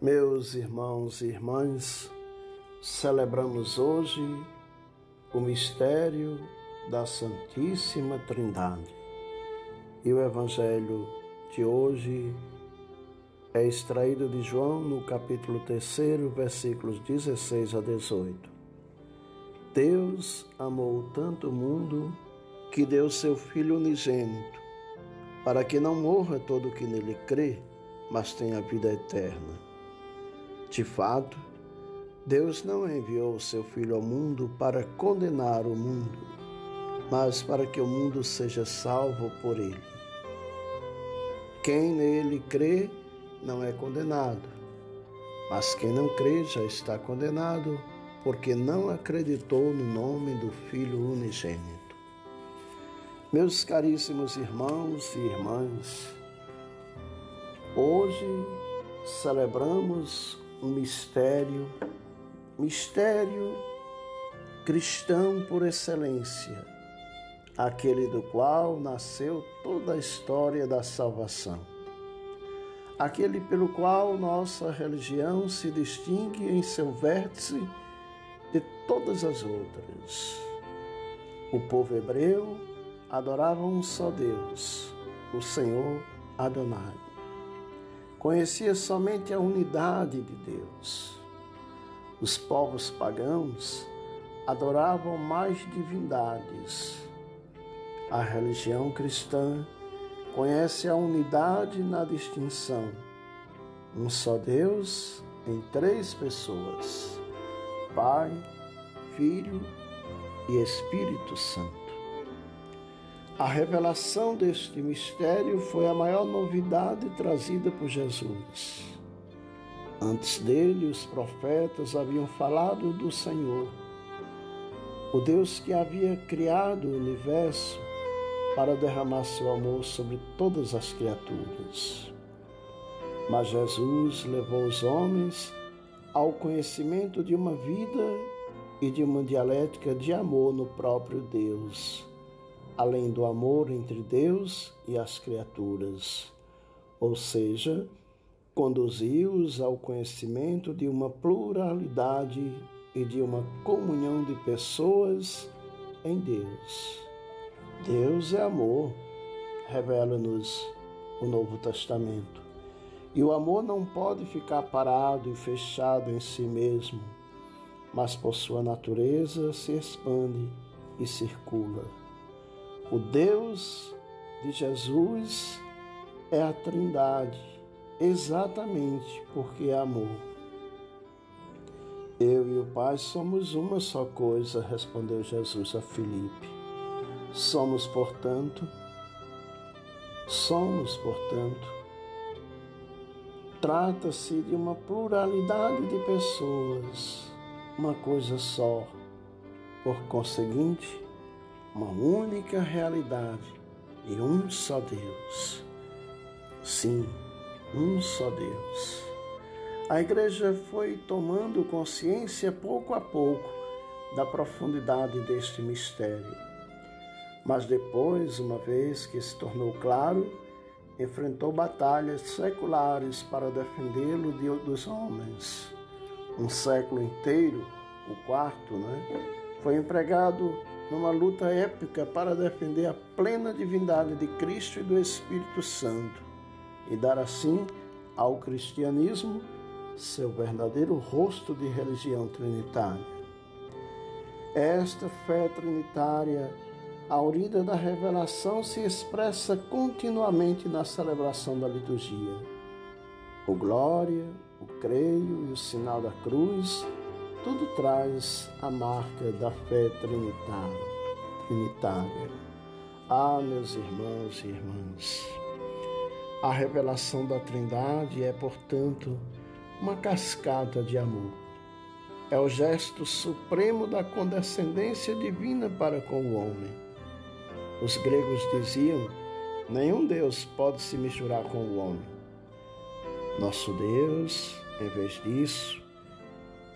Meus irmãos e irmãs, celebramos hoje o mistério da Santíssima Trindade. E o Evangelho de hoje é extraído de João no capítulo 3, versículos 16 a 18. Deus amou tanto o mundo que deu seu Filho unigênito, para que não morra todo o que nele crê, mas tenha vida eterna. De fato, Deus não enviou o seu Filho ao mundo para condenar o mundo, mas para que o mundo seja salvo por ele. Quem nele crê não é condenado, mas quem não crê já está condenado, porque não acreditou no nome do Filho unigênito. Meus caríssimos irmãos e irmãs, hoje celebramos um mistério, mistério cristão por excelência, aquele do qual nasceu toda a história da salvação, aquele pelo qual nossa religião se distingue em seu vértice de todas as outras. O povo hebreu adorava um só Deus, o Senhor Adonai conhecia somente a unidade de Deus. Os povos pagãos adoravam mais divindades. A religião cristã conhece a unidade na distinção. Um só Deus em três pessoas: Pai, Filho e Espírito Santo. A revelação deste mistério foi a maior novidade trazida por Jesus. Antes dele, os profetas haviam falado do Senhor, o Deus que havia criado o universo para derramar seu amor sobre todas as criaturas. Mas Jesus levou os homens ao conhecimento de uma vida e de uma dialética de amor no próprio Deus além do amor entre Deus e as criaturas, ou seja, conduziu-os ao conhecimento de uma pluralidade e de uma comunhão de pessoas em Deus. Deus é amor, revela-nos o Novo Testamento. E o amor não pode ficar parado e fechado em si mesmo, mas por sua natureza se expande e circula. O Deus de Jesus é a Trindade, exatamente porque é amor. Eu e o Pai somos uma só coisa, respondeu Jesus a Filipe. Somos, portanto, somos, portanto, trata-se de uma pluralidade de pessoas, uma coisa só. Por conseguinte, uma única realidade e um só Deus. Sim, um só Deus. A igreja foi tomando consciência pouco a pouco da profundidade deste mistério. Mas depois, uma vez que se tornou claro, enfrentou batalhas seculares para defendê-lo dos homens. Um século inteiro, o quarto, né, foi empregado numa luta épica para defender a plena divindade de Cristo e do Espírito Santo e dar assim ao cristianismo seu verdadeiro rosto de religião trinitária. Esta fé trinitária, aurida da revelação, se expressa continuamente na celebração da liturgia. O glória, o creio e o sinal da cruz tudo traz a marca da fé trinitária. trinitária. Ah, meus irmãos e irmãs, a revelação da Trindade é, portanto, uma cascata de amor. É o gesto supremo da condescendência divina para com o homem. Os gregos diziam: nenhum Deus pode se misturar com o homem. Nosso Deus, em vez disso,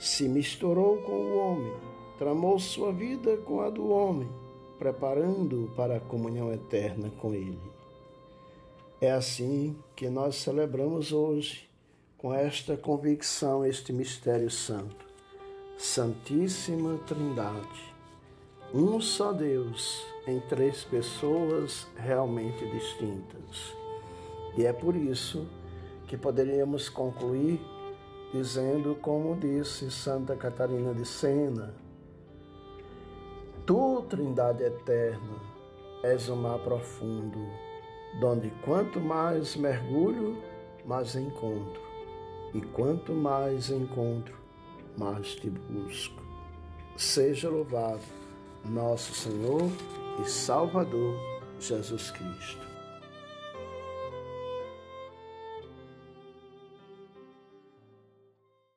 se misturou com o homem, tramou sua vida com a do homem, preparando-o para a comunhão eterna com ele. É assim que nós celebramos hoje, com esta convicção, este mistério santo. Santíssima Trindade, um só Deus em três pessoas realmente distintas. E é por isso que poderíamos concluir dizendo, como disse Santa Catarina de Sena: Tu, Trindade eterna, és o mar profundo, donde quanto mais mergulho, mais encontro, e quanto mais encontro, mais te busco. Seja louvado nosso Senhor e Salvador Jesus Cristo.